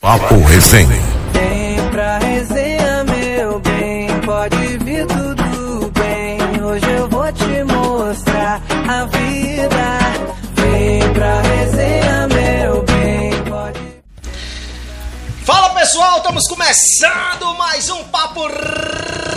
Papo Resenha. Vem pra resenha, meu bem, pode vir tudo bem. Hoje eu vou te mostrar a vida. Vem pra resenha, meu bem, pode. Fala pessoal, estamos começando mais um Papo Resenha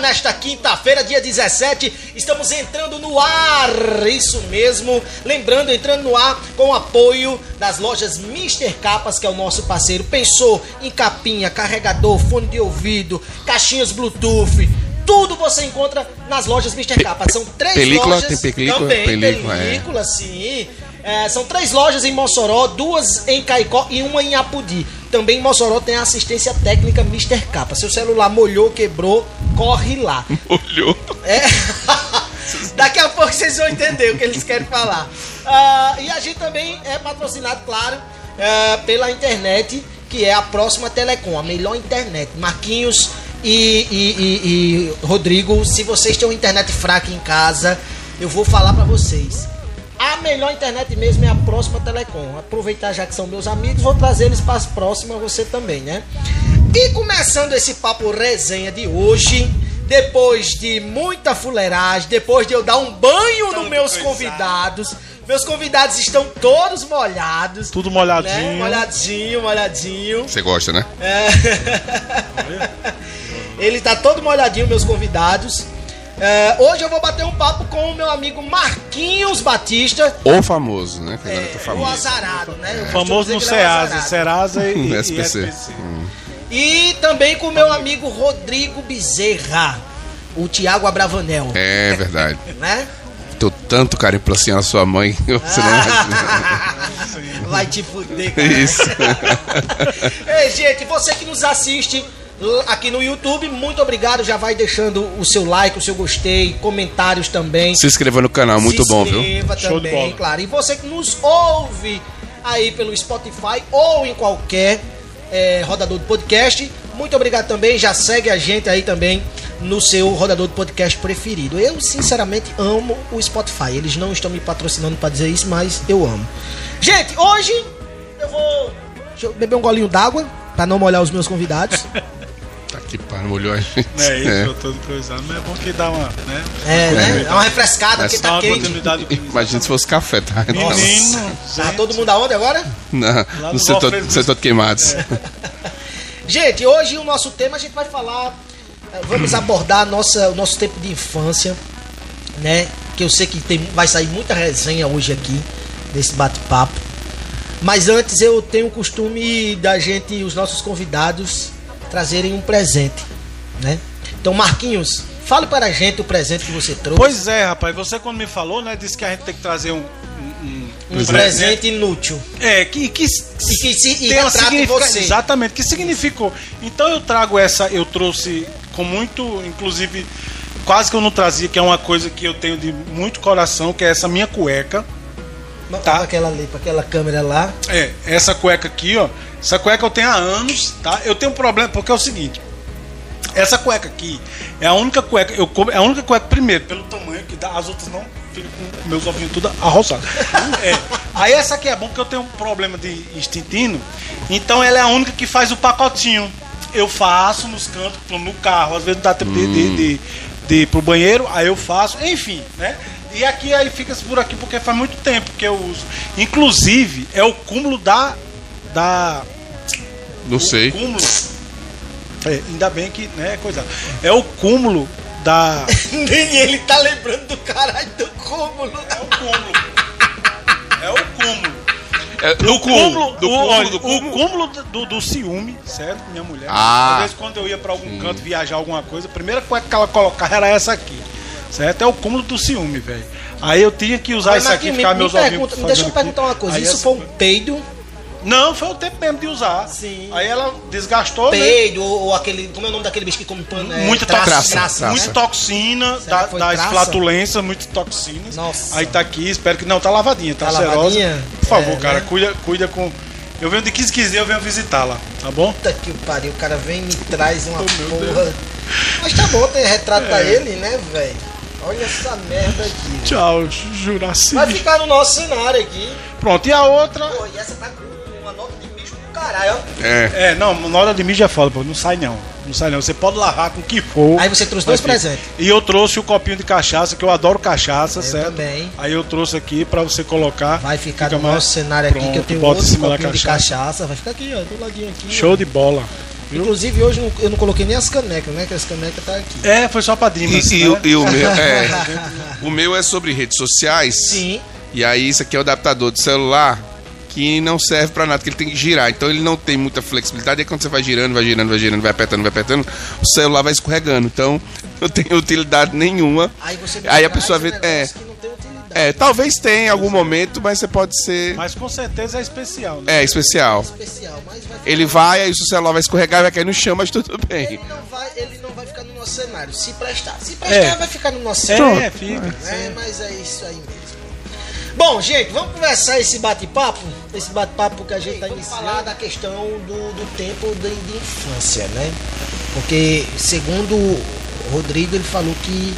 nesta quinta-feira, dia 17. Estamos entrando no ar, isso mesmo. Lembrando, entrando no ar com o apoio das lojas Mr. Capas, que é o nosso parceiro. Pensou em capinha, carregador, fone de ouvido, caixinhas Bluetooth. Tudo você encontra nas lojas Mr. Capas. São três película, lojas. tem película, também, película, é. película, sim. É, são três lojas em Mossoró, duas em Caicó e uma em Apudi. Também em Mossoró tem a assistência técnica Mr. Capa. Seu celular molhou, quebrou, corre lá. Olhou. É. Daqui a pouco vocês vão entender o que eles querem falar. Ah, e a gente também é patrocinado, claro, é, pela internet, que é a próxima Telecom, a melhor internet. Marquinhos e, e- e- e Rodrigo, se vocês têm uma internet fraca em casa, eu vou falar pra vocês. A melhor internet mesmo é a próxima Telecom. Aproveitar já que são meus amigos, vou trazer eles para as próximas, você também, né? E começando esse papo resenha de hoje, depois de muita fuleiragem, depois de eu dar um banho nos meus convidados, meus convidados estão todos molhados. Tudo molhadinho. Né? Molhadinho, molhadinho. Você gosta, né? Ele tá todo molhadinho, meus convidados. É, hoje eu vou bater um papo com o meu amigo Marquinhos Batista, O famoso, né? Que agora tá o famoso. azarado, né? Eu costumo Famoso no ele é o. Serasa e, e SPC. SPC. Hum. E também com o meu amigo Rodrigo Bezerra, o Tiago Abravanel, É verdade. né? Tô tanto carinho pela senhora sua mãe. Você não imagina. Vai te fuder, cara. Isso. Ei, gente, você que nos assiste aqui no YouTube, muito obrigado. Já vai deixando o seu like, o seu gostei, comentários também. Se inscreva no canal, muito Se bom, viu? inscreva Show de também, bola. claro. E você que nos ouve aí pelo Spotify ou em qualquer eh, rodador de podcast, muito obrigado também. Já segue a gente aí também no seu rodador de podcast preferido. Eu, sinceramente, amo o Spotify. Eles não estão me patrocinando para dizer isso, mas eu amo. Gente, hoje eu vou deixa eu beber um golinho d'água para não molhar os meus convidados. Tá aqui, pá, molhou a gente. Não é isso, eu tô coisando, mas é bom que dá uma, né? É, né? É uma refrescada, porque tá uma quente. Imagina se fosse café, tá? Menino, Tá gente, todo mundo aonde agora? na- Lá no no setor, Valfredo. setor de queimados. Gente, hoje o nosso tema a gente vai falar, eh, vamos abordar nossa, o nosso tempo de infância, né? Que eu sei que tem, vai sair muita resenha hoje aqui nesse bate-papo. Mas antes eu tenho o costume da gente, os nossos convidados, trazerem um presente, né? Então, Marquinhos, fale para a gente o presente que você trouxe. Pois é, rapaz, você quando me falou, né, disse que a gente tem que trazer um. um, um um presente inútil. É, que, que, E que se e retrate significa- você. Exatamente, que significou. Então eu trago essa, eu trouxe com muito, inclusive, quase que eu não trazia, que é uma coisa que eu tenho de muito coração, que é essa minha cueca. Tá. Tá. Pra aquela ali, pra aquela câmera lá. É, essa cueca aqui, ó. Essa cueca eu tenho há anos, tá? Eu tenho um problema, porque é o seguinte. Essa cueca aqui é a única cueca, eu como, é a única cueca, primeiro, pelo tamanho que dá, as outras não ficam com meus ovinhos tudo arroçados. É. Aí essa aqui é bom porque eu tenho um problema de instintivo, então ela é a única que faz o pacotinho. Eu faço nos cantos, no carro, às vezes não dá tempo de, de, de, de ir pro banheiro, aí eu faço, enfim, né? E aqui aí fica por aqui porque faz muito tempo que eu uso. Inclusive, é o cúmulo da. da Não sei. cúmulo. É, ainda bem que, né, coisa. É o cúmulo da. Nem ele tá lembrando do caralho do cúmulo. É o cúmulo. É o cúmulo. É, Do cúmulo, do o, cúmulo, olha, do o cúmulo. cúmulo do, do ciúme, certo? Minha mulher. Ah. Às vezes quando eu ia pra algum canto viajar alguma coisa, a primeira coisa que ela colocava era essa aqui. Certo? É o cúmulo do ciúme, velho. Aí eu tinha que usar Mas, isso aqui, Marquinhos, ficar me, meus me pergunta, deixa eu aqui. perguntar uma coisa. Aí Isso essa- foi um peido, Não, foi o tempo mesmo de usar. Sim. Aí ela desgastou, né? peido ou, ou aquele. Como é o nome daquele bicho que come pano? É, muita traça, toxina, traça, traça. muita né? toxina da- das traça? flatulências, muitas toxinas. Nossa. Aí tá aqui, espero que não, tá lavadinha, tá, Tá serosa. lavadinha? Por favor, É, cara, né? cuida, cuida com. Eu venho de 15 15 dias, eu venho visitá-la, tá bom? Puta que pariu, o cara vem e me traz uma Oh, porra. Mas tá bom, tem retrato É. ele, né, velho? Olha essa merda aqui. Tchau, Juraci. Vai ficar no nosso cenário aqui. Pronto, e a outra. Pô, e essa tá com uma nota de bicho Caralho. É. É, não, na hora de mídia é foda, pô. Não sai não. Não sai não. Você pode lavar com o que for. Aí você trouxe dois Aqui. presentes. E eu trouxe o copinho de cachaça, que eu adoro cachaça, certo? também. Aí eu trouxe aqui pra você colocar. Vai ficar Fica no mais- nosso cenário aqui, que eu Pronto, tenho bota em outro cima da copinho de cachaça. cachaça. Vai ficar aqui, ó, do ladinho aqui. Show de bola. Inclusive, hoje eu não- eu não coloquei nem as canecas, né? Que as canecas tá aqui. É, foi só pra Dimas. E, e né? o- e o meu é, o meu é sobre redes sociais. Sim. E aí isso aqui é o adaptador de celular que não serve pra nada, que ele tem que girar. Então ele não tem muita flexibilidade. Aí quando você vai girando, vai girando, vai girando, vai apertando, vai apertando, o celular vai escorregando. Então não tem utilidade nenhuma. Aí Aí a pessoa vê- é. É, talvez tenha em algum momento, mas você pode ser Mas com certeza é especial, né? é especial. Especial, mas vai Ele vai, aí o seu celular vai escorregar, vai cair no chão, mas tudo bem. Ele não, vai, ele não vai ficar no nosso cenário. Se prestar. Se prestar, É. vai ficar no nosso cenário. É, fica. É, mas é isso aí mesmo. Bom, gente, vamos conversar esse bate-papo? Esse bate-papo que a gente está iniciando. falar da questão do, do tempo de, de infância, né? Porque, segundo o Rodrigo, ele falou que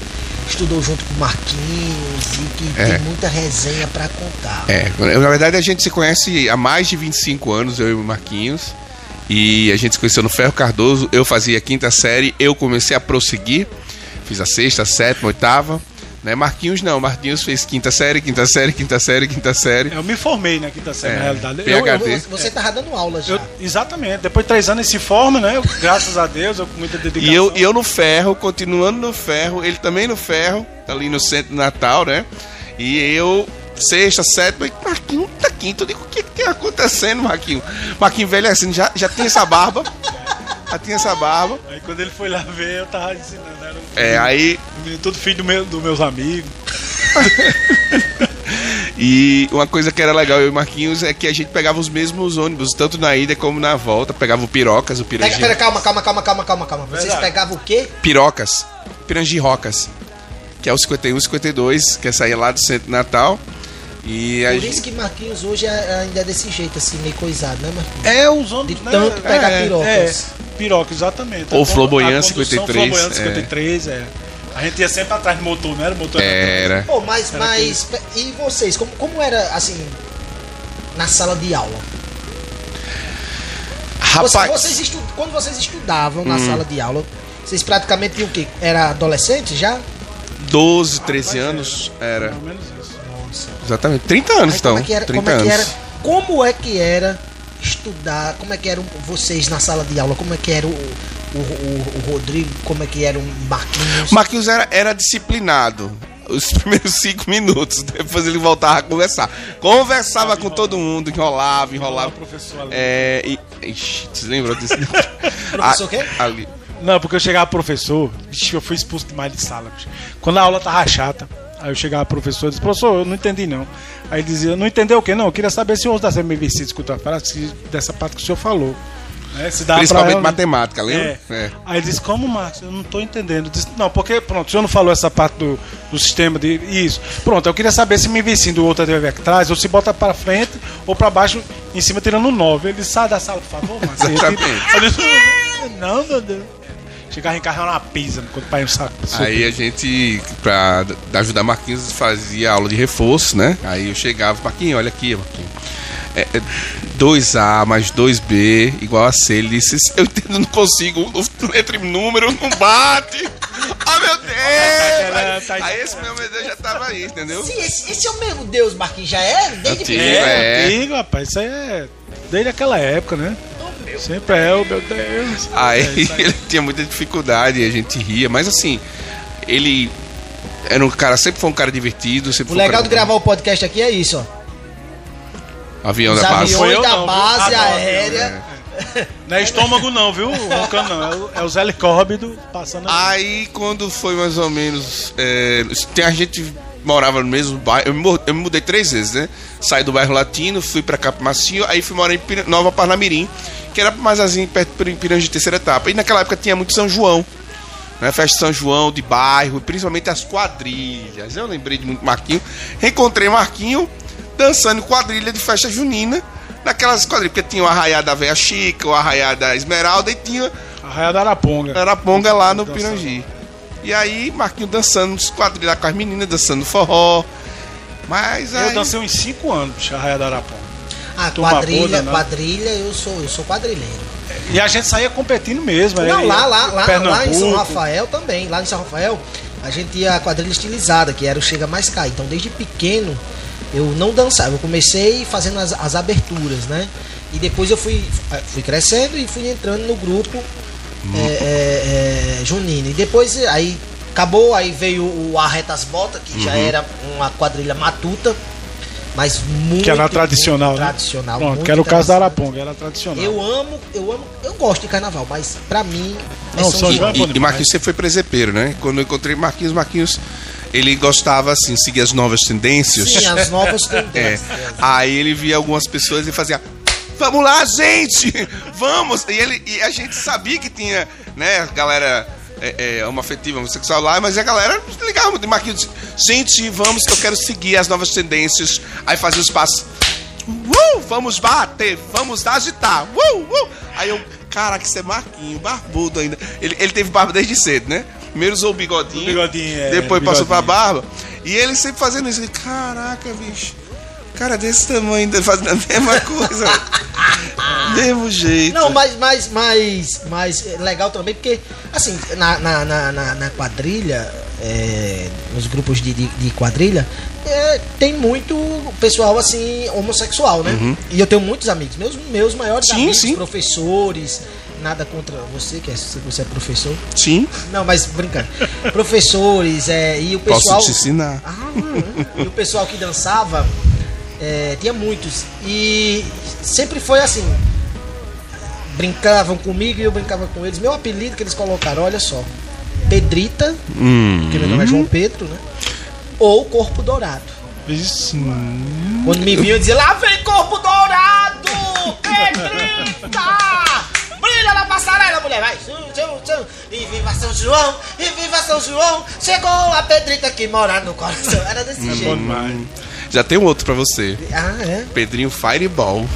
estudou junto com o Marquinhos e que É. tem muita resenha para contar. É, na verdade a gente se conhece há mais de 25 anos, eu e o Marquinhos. E a gente se conheceu no Ferro Cardoso. Eu fazia a quinta série, eu comecei a prosseguir. Fiz a sexta, a sétima, a oitava. Né? Marquinhos não, Marquinhos fez quinta série, quinta série, quinta série, quinta série. Eu me formei na quinta série, É, na realidade. PH. Eu, PhD. Você, você tava dando aula já. eu- exatamente. Depois de três anos ele se forma, né? Eu, graças a Deus, eu com muita dedicação. E eu, e eu no ferro, continuando no ferro, ele também no ferro, tá ali no centro do Natal, né? E eu, sexta, sétima, e Marquinhos tá quinto. Eu digo, o que, que tem acontecendo, Marquinhos? Marquinhos envelhecendo, já, já tem essa barba. Já tinha essa barba. Aí quando ele foi lá ver, eu tava ensinando. Era um É, aí. todo filho do meu, dos meus amigos. E uma coisa que era legal, eu e Marquinhos, é que a gente pegava os mesmos ônibus, tanto na ida como na volta. Pegava o Pirocas, o Pega, Pirangi. pera, calma, calma, calma, calma, calma, calma. Vocês Verdade. pegavam o quê? Pirocas, Pirangi Rocas, que é o 51 52, que é sair lá do centro de Natal. E a Por gente- isso que Marquinhos hoje é- ainda é desse jeito, assim, meio coisado, né, Marquinhos? É, os ônibus, De né? tanto pegar é, pirocas. É, piroca, exatamente. Ou Flamboyant a condução 53, Flamboyant é. 53, é. A gente ia sempre atrás do motor, não era? O motor era Era. Pô, mas, Era mas, e vocês, como, como era, assim, na sala de aula? Rapaz, vocês estu- quando vocês estudavam na sala de aula, vocês praticamente tinham o quê? Era adolescente já? 12, 13 anos era. pelo menos isso. Nossa. Exatamente, 30 anos Aí, então. como é que era, 30 como é que anos. era, como é que era estudar, como é que eram vocês na sala de aula, como é que era o, o, o- o Rodrigo, como é que era o Marquinhos? Marquinhos era, era disciplinado. Os primeiros cinco minutos, depois ele voltava a conversar. Conversava com todo mundo, enrolava, enrolava. o professor. É. E, ixi, você lembrou desse? Professor Ah, o quê? Ali. Não, porque eu chegava professor, eu fui expulso demais de sala. Quando a aula tava chata, aí eu chegava professor e disse, professor, eu não entendi não. Aí ele dizia, não entendeu o quê? Não, eu queria saber se o da CMVC escutou a frase dessa parte que o senhor falou. Pra Principalmente ela- matemática, lembra? É. Aí ele disse, como, Marcos? Eu não tô entendendo. Disse, não, porque, pronto, o senhor não falou essa parte do, do sistema de. Isso. Pronto, eu queria saber se me vizinho do outro TV atrás, ou se bota pra frente ou pra baixo, em cima, tirando 9. Ele disse, sai da sala, por favor, Marcos. Exatamente. Disse, não, meu Deus. Chegava em carro era uma pisa quando o pai um saco. Aí a gente, pra ajudar Marquinhos, fazia aula de reforço, né? Aí eu chegava, Marquinhos, olha aqui, Marquinhos. É, é 2A mais 2B igual a C. Ele disse, eu entendo, não consigo, o letra e número não bate. Ah, meu Deus! Aí, aí esse meu Deus já tava aí, entendeu? Sim, esse, esse é o mesmo Deus, Marquinhos, já é? Desde Antigo. É, É. antigo, rapaz. Isso aí é desde aquela época, né? Sempre é, oh, meu Deus. Aí É, ele tinha muita dificuldade, a gente ria, mas assim, ele era um cara, sempre foi um cara divertido. Sempre O foi um legal cara de gravar o podcast aqui é isso, ó. Avião Os da base. Foi aviões eu da não, base não, aérea. Não é estômago não, viu? Não. É, o- é os helicópteros passando ali. Aí quando foi mais ou menos. É, tem a gente morava no mesmo bairro. Eu me, mu- eu me mudei três vezes, né? Saí do bairro latino, fui pra Capo Macio, aí fui morar em Nova Parnamirim, que era mais assim, perto de Piranha de terceira etapa. E naquela época tinha muito São João. Né, festa de São João, de bairro, principalmente as quadrilhas. Eu lembrei de muito Marquinho. Reencontrei Marquinho dançando quadrilha de festa junina. Naquelas quadrilhas, porque tinha o arraiá da Veia Chica, o arraiá da Esmeralda e tinha Arraia da Araponga. Araponga lá no. Pirangi. E aí, Marquinhos dançando lá com as meninas, dançando forró. Mas aí. Eu dancei uns 5 anos, Arraia da Araponga. Ah, turma quadrilha, boa, quadrilha, eu sou, eu sou quadrilheiro. E a gente saía competindo mesmo. Não, aí, lá, lá, lá, lá em São. Rafael também. Lá em São Rafael, a gente ia a quadrilha estilizada, que era o Chega Mais Cai. Então, desde pequeno, eu não dançava. Eu comecei fazendo as, as aberturas, né? E depois eu fui, eh, fui crescendo e fui entrando no grupo é, é, é, junino. E depois, aí acabou, aí veio o Arretas Volta, que já era uma quadrilha matuta. Mas muito. Que era muito tradicional, né? Tradicional. Pronto, muito que era o caso da. Araponga, era tradicional. Eu amo, eu amo, eu gosto de carnaval, mas pra mim é Não, São João. É E, e. Marquinhos sempre foi presepeiro, né? Quando eu encontrei Marquinhos, Marquinhos, ele gostava, assim, seguir as novas tendências. Sim, as novas É. tendências. Aí ele via algumas pessoas e fazia. Vamos lá, gente! Vamos! E, ele, e a gente sabia que tinha, né, a galera é, é, homoafetiva, homossexual lá, mas a galera ligava muito. Marquinhos, gente, vamos que eu quero seguir as novas tendências. Aí fazia os passos. Uh, vamos bater, vamos agitar. Uh, uh. Aí eu, caraca, isso é Marquinho, barbudo ainda. Ele, ele teve barba desde cedo, né? Primeiro usou o bigodinho, O bigodinho, é, depois passou pra bigodinho. barba. E ele sempre fazendo isso. Ele, Caraca, bicho. Cara desse tamanho, fazendo a mesma coisa. Mesmo jeito. Não, mas, mas, mas, mas é legal também, porque, assim, na, na, na, na- quadrilha, é, nos grupos de, de, de quadrilha, é, tem muito pessoal, assim, homossexual, né? E eu tenho muitos amigos, meus, meus maiores Sim, amigos, sim. professores, nada contra você, que é, você é professor. Sim, Não, mas brincando. professores, é, e o posso pessoal... te ensinar. Ah, e o pessoal que dançava é, tinha muitos. E sempre foi assim. Brincavam comigo e eu brincava com eles. Meu apelido que eles colocaram, olha só. Pedrita, Hum. que meu nome é João Pedro, né? Ou Corpo Dourado. Isso. Quando me eu dizia, lá vem Corpo Dourado! Pedrita! Brilha na passarela, mulher, vai! E viva São João! E viva São João! Chegou a Pedrita que mora no coração. Era desse Bom jeito. Já tem um outro pra você. Ah, é? Pedrinho Fireball.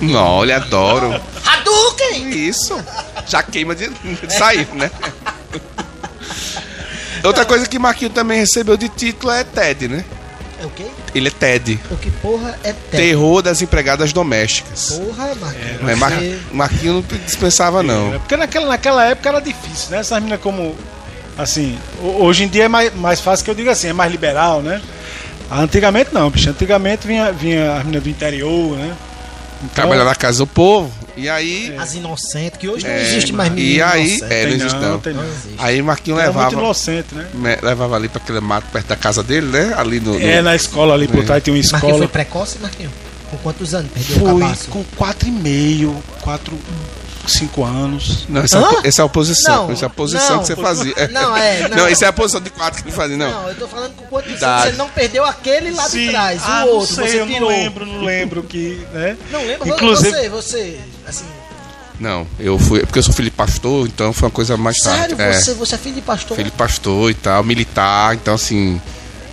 Não, olha, adoro. Hadouken! Isso. Já queima de, de sair, né? Outra coisa que Marquinho também recebeu de título é Ted, né? É o quê? Ele é Ted. O que porra é terra? Terror das empregadas domésticas. Porra, Marquinhos. Né? Mar... Você- Marquinho não dispensava, não. É, Porque naquela, naquela época era difícil, né? Essas meninas como. Assim, ho- hoje em dia é mais, mais fácil que eu diga assim, é mais liberal, né? Antigamente não, bicho. Antigamente vinha, vinha as meninas do interior, né? Então, Trabalhar na casa do povo. E aí. As inocentes, que hoje não É, existe mais e menino aí- inocente. é, não existe não, não. tem não. Não existe. Aí Marquinho Era muito levava. inocente, né? me- levava ali pra aquele mato perto da casa dele, né? Ali no. no- É, na escola ali por trás tem uma escola. foi precoce, Marquinhos? Com quantos anos? Perdeu o Fui cabaço? com quatro e meio, quatro, cinco anos. Não, essa, é Hã? essa é a oposição. Não, essa é a posição não. que você fazia. Não, é, não. Não, essa é a posição de quatro que ele fazia, não. Não, eu tô falando com quantos Idade. você não perdeu aquele lá de trás, ah, o outro, não sei, você eu tirou. não lembro, não lembro que, né? Não lembra? Inclusive, Você, você, assim, Não, eu fui. Porque eu sou filho de pastor, então foi uma coisa mais sério, tarde. É, você, você é filho de pastor? filho de pastor e tal, militar, então assim.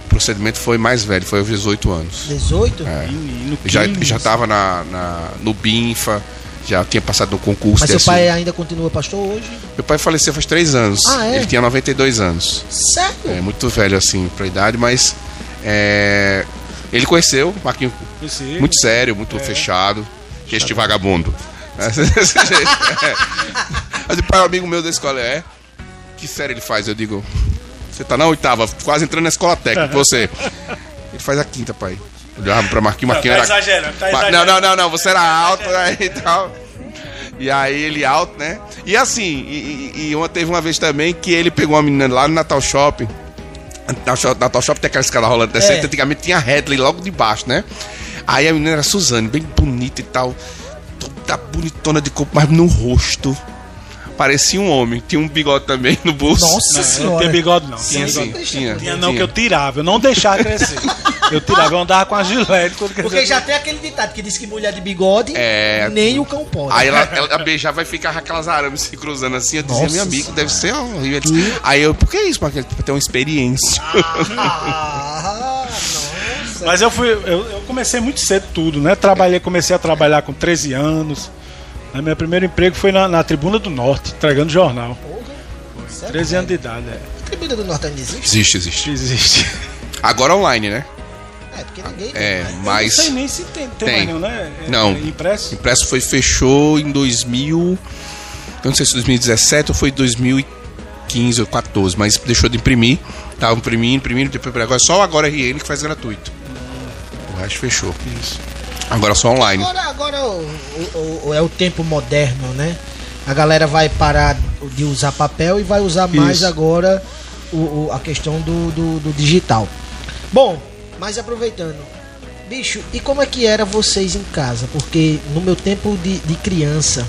O procedimento foi mais velho, foi aos 18 anos. 18? menino, Já, 15. já tava na, na- no BINFA, já tinha passado no concurso. Mas seu pai ainda continua pastor hoje? Meu pai faleceu faz três anos. Ah, é? Ele tinha 92 anos. Sério? É muito velho assim pra idade, mas é, ele conheceu Marquinho Conheci. muito sério, muito fechado, que este vagabundo. É. Mas o pai é um amigo meu da escola é. Que série ele faz? Eu digo, você tá na oitava, quase entrando na escola técnica, você. Ele faz a quinta, pai. Eu olhava pra Marquinho, Não, Marquinho tá era. exagerando, tá exagerando. Não, não, não, não, você era alto né, e tal. E aí ele alto, né? E assim, e, e- e uma, teve uma vez também que ele pegou uma menina lá no Natal Shopping. Natal Shopping, Natal Shopping tem aquela escada rolando descendo. É. Antigamente tinha Headley logo de baixo, né? Aí a menina era Suzane, bem bonita e tal. Toda bonitona de corpo, mas no rosto. Parecia um homem. Tinha um bigode também no bolso. Nossa Não, senhora. não tinha bigode, não. Tinha Tinha sim, bigode. tinha. Tinha não, que eu tirava, eu não deixava crescer. Eu tirava, eu andava com a gilete. quando Porque crescia. já tem aquele ditado que diz que mulher de bigode, É. nem o cão pode. Aí ela, ela beijava e ficava aquelas arames se cruzando assim. Eu dizia, Nossa meu amigo, Senhora. deve ser horrível. Disse, Aí eu, por que isso, Marquinhos? Pra ter uma experiência. Ah, nossa. Mas eu fui, eu, eu comecei muito cedo tudo, né? Trabalhei, comecei a trabalhar com 13 anos. Aí meu primeiro emprego foi na, na Tribuna do Norte, entregando jornal. Sério, 13 anos de idade, é. A Tribuna do Norte ainda existe? Existe, existe. Existe. Agora online, né? É, porque ninguém É? Eu mas. não sei nem se tem, tem, Tem. mais nenhum, né? É, Não. é impresso. Impresso foi fechou em 2000. Eu não sei se 2017 ou foi 2015 ou 14, mas deixou de imprimir. Tava imprimindo, imprimindo, depois agora só agora RN que faz gratuito. O resto fechou. Isso. Agora só online. Agora, agora o- o- o- é o tempo moderno, né? A galera vai parar de usar papel e vai usar mais Isso. agora o, a questão do, do, do digital. Bom, mas aproveitando, bicho, e como é que era vocês em casa? Porque no meu tempo de, de criança,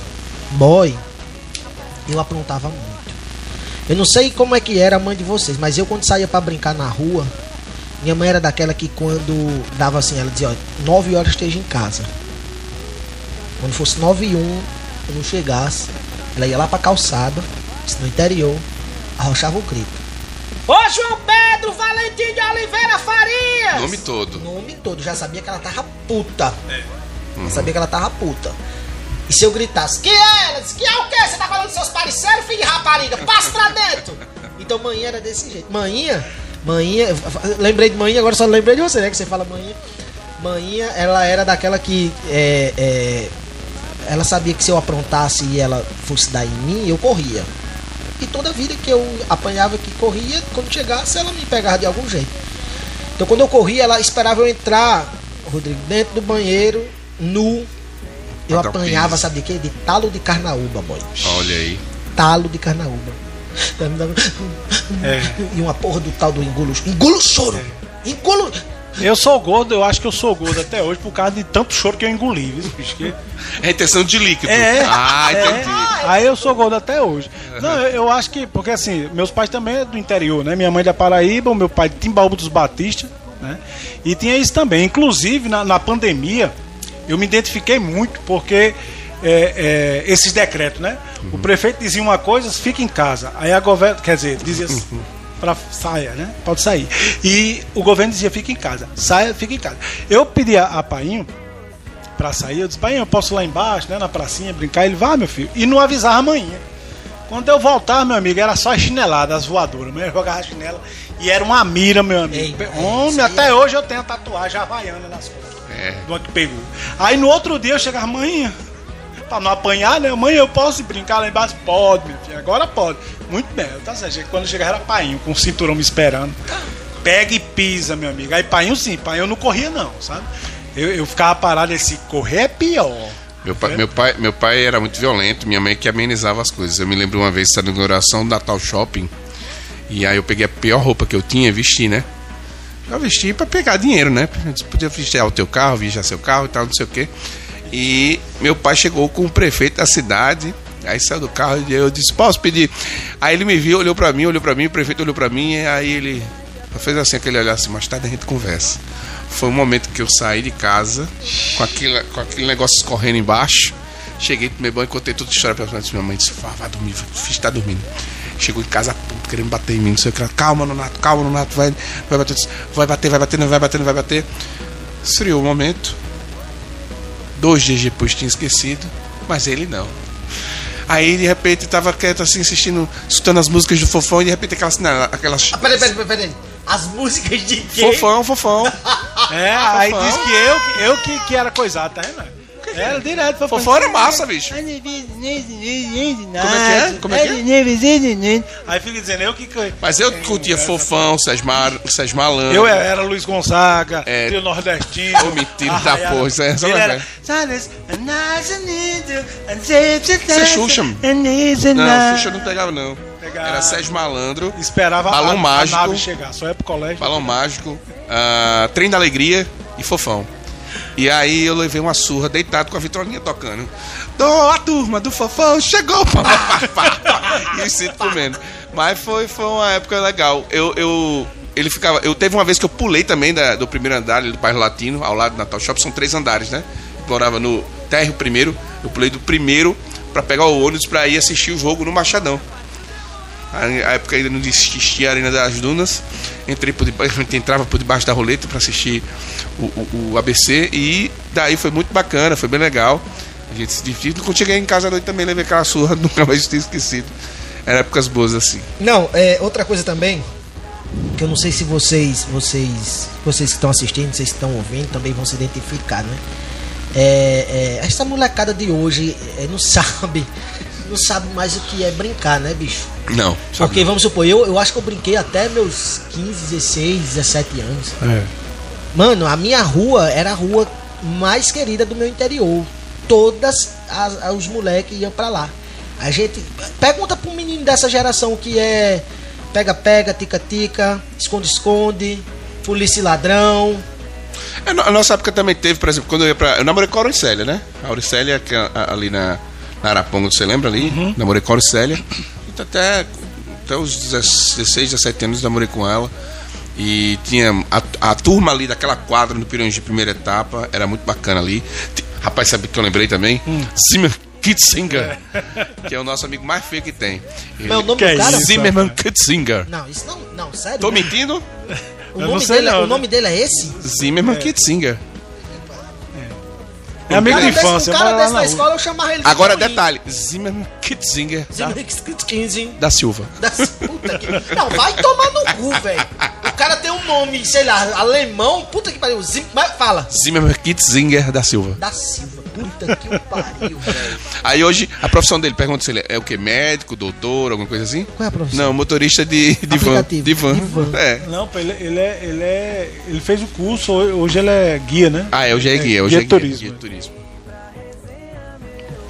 boy, eu aprontava muito. Eu não sei como é que era a mãe de vocês, mas eu quando saía pra brincar na rua, minha mãe era daquela que quando dava assim, ela dizia, ó, 9 horas esteja em casa. Quando fosse 9 e 1, eu não chegasse, ela ia lá pra calçada, no interior, arrochava o grito. Ô João Pedro Valentim de Oliveira Farias! Nome todo. Nome todo, já sabia que ela tava puta. Já sabia que ela tava puta. E se eu gritasse, que é? Ela disse, que é o quê? Você tá falando dos seus parceiros, filho de rapariga? Passa pra dentro! Então manhã era desse jeito. Manhã, eu lembrei de manhã, agora só lembrei de você, né? Que você fala manhã. Manhã, ela era daquela que é, é, ela sabia que se eu aprontasse e ela fosse dar em mim, eu corria. E toda vida que eu apanhava que corria, quando chegasse, ela me pegava de algum jeito. Então quando eu corria, ela esperava eu entrar, Rodrigo, dentro do banheiro, nu. Eu um apanhava, sabe de quê? De talo de carnaúba, boy. Olha aí. Talo de carnaúba. É. E uma porra do tal do engulo. Engulo choro! Engulo. Eu sou gordo, eu acho que eu sou gordo até hoje por causa de tanto choro que eu engoli, viu? Que- Retenção de líquido. É. Ah, É. entendi. Aí eu sou gordo até hoje. Não, eu, eu acho que, porque assim, meus pais também é do interior, né? Minha mãe é da Paraíba, o meu pai de Timbaúba dos Batista, né? E tinha isso também. Inclusive, na, na pandemia, eu me identifiquei muito porque é, é, esses decretos, né? O prefeito dizia uma coisa, fica em casa. Aí a governo, quer dizer, dizia assim, pra saia, né? Pode sair. E o governo dizia, fica em casa. Saia, fica em casa. Eu pedi a, a Painho pra sair, eu disse, pai, eu posso ir lá embaixo, né, na pracinha, brincar? Ele, vá, meu filho. E não avisava a manhã. Quando eu voltava, meu amigo, era só chinelada, as voadoras. Mas eu jogava a chinela e era uma mira, meu amigo. Ei, Homem, até é- hoje eu tenho a tatuagem havaiana nas costas. É. Do que pegou. Aí no outro dia eu chegava, mãe, pra não apanhar, né? Mãe, eu posso brincar lá embaixo? Pode, meu filho, agora pode. Muito bem, tá certo. Quando eu chegava era painho, com o cinturão me esperando. Pega e pisa, meu amigo. Aí painho sim, painho eu não corria não, sabe? Eu, eu ficava parado esse correr é pior. Meu pai, meu, pai, meu pai era muito violento, minha mãe que amenizava as coisas. Eu me lembro uma vez, na inauguração do Natal Shopping, e aí eu peguei a pior roupa que eu tinha e vesti, né? Eu vesti pra pegar dinheiro, né? Podia vestir o teu carro, viajar seu carro e tal, não sei o quê. E meu pai chegou com o prefeito da cidade, aí saiu do carro e eu disse, posso pedir? Aí ele me viu, olhou pra mim, olhou pra mim, o prefeito olhou pra mim, aí ele fez assim, aquele olhar assim, mais tarde a gente conversa. Foi o momento que eu saí de casa, com aquele, com aquele negócio escorrendo embaixo. Cheguei pro meu banho, contei toda a história pra minha mãe. Minha mãe disse: vai dormir, filho tá dormindo. Chegou em casa, puto, querendo bater em mim, não sei o que. Calma, Nonato, calma, Nonato, vai, vai bater, vai bater, vai bater, não vai bater, não vai bater. Esfriou o momento. Dois dias depois tinha esquecido, mas ele não. Aí de repente tava quieto assim, assistindo, escutando as músicas do Fofão, e de repente aquelas. aquelas Ah, peraí, peraí, peraí, peraí. As músicas de quem? Fofão, fofão. É, aí Fofão. disse que eu, que- eu que, que era coisado, tá vendo? Era direto, fofão. Fofão era massa, bicho. Como é que é? Como é que Aí fica dizendo, eu que. Mas eu curtia Fofão, Sesmar, Sesmalandro. Eu era Luiz Gonzaga, É. trio nordestino. Ô, mentira da porra, isso é- vai era. Isso é Xuxa. Não, Xuxa não pegava, não. Era Sérgio Malandro, Esperava Balão a, a Mágico. nave chegar, só é pro colégio. Balão Mágico, ah, Trem da Alegria e Fofão. E aí eu levei uma surra deitado com a vitrolinha tocando. Dô, a turma do Fofão chegou! Pá, pá, pá, e o cinto comendo. Mas foi, foi uma época legal. Eu, eu, ele ficava. Eu teve uma vez que eu pulei também da- do primeiro andar do bairro Latino, ao lado do Natal Shop, são três andares, né? Eu morava no térreo primeiro, eu pulei do primeiro pra pegar o ônibus pra ir assistir o jogo no Machadão. A época ainda não existia a Arena das Dunas. Entrei por debaixo, a gente entrava por debaixo da roleta para assistir o, o- o ABC e daí foi muito bacana, foi bem legal. A gente se divertiu. Quando cheguei em casa à noite também levei aquela surra, nunca mais tinha esquecido. Eram épocas boas assim. Não, é, outra coisa também. que eu não sei se vocês, vocês, vocês que estão assistindo, vocês que estão ouvindo, também vão se identificar, né? É, é, essa molecada de hoje é, não sabe, não sabe mais o que é brincar, né, bicho? Não. Porque vamos supor, eu, eu acho que eu brinquei até meus 15, 16, 17 anos. É. Mano, a minha rua era a rua mais querida do meu interior. Todas as, as- os moleques iam pra lá. A gente. Pergunta pro menino dessa geração o que é pega-pega, tica-tica, esconde-esconde, polícia ladrão. É, A nossa época também teve, por exemplo, quando eu ia pra. Eu namorei com a Auricélia, né? A Auricélia, que é a- ali na, na Araponga, você lembra ali? Namorei com a Auricélia. Então, até, até os 16, 17 anos namorei com ela. E tinha a, a turma ali daquela quadra no Pirangi, primeira etapa, era muito bacana ali. Rapaz, sabe que eu lembrei também? Zimmer Kitzinger, que é o nosso amigo mais feio que tem. Ele- Mas o nome Que do é cara. isso? Zimmerman Kitzinger. Não, isso não. Não, sério. Tô mentindo? O nome, dele, não, o né? nome dele é esse? Zimmerman Kitzinger. É amigo de Cara desse- infância, um cara desse na escola eu chamava ele de Agora, Paulinho. detalhe: Zimmerman Kitzinger da, Zimmer 15. da Silva. Da puta que... Não, vai tomar no cu, velho. O cara tem um nome, sei lá, alemão, puta que pariu. Zim... Fala. Zimmerman Kitzinger da Silva. Da Silva. Puta que pariu, velho. Aí hoje, a profissão dele, pergunta se ele é o que? Médico, doutor, alguma coisa assim? Qual é a profissão? Não, motorista de, de van. De van. De van. É. Não, ele, ele, é, ele, é, ele fez o curso, hoje ele é guia, né? Ah, é, hoje é guia, hoje guia é guia, turismo. guia de turismo.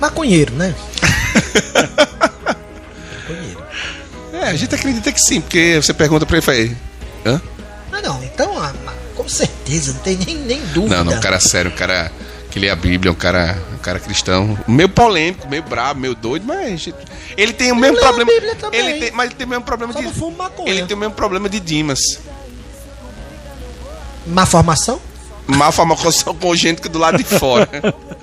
Maconheiro, né? Maconheiro. É, a gente acredita que sim, porque você pergunta pra ele e fala, hã? Ah, não, então, ah, com certeza, não tem nem, nem dúvida. Não, não, cara sério, cara que lê a Bíblia, um cara, um cara cristão, meio polêmico, meio brabo, meio doido, mas ele tem o mesmo problema. Bíblia também. Ele tem, mas ele tem o mesmo problema Só de não. Ele tem o mesmo problema de Dimas. Má formação? Má formação congênita do lado de fora.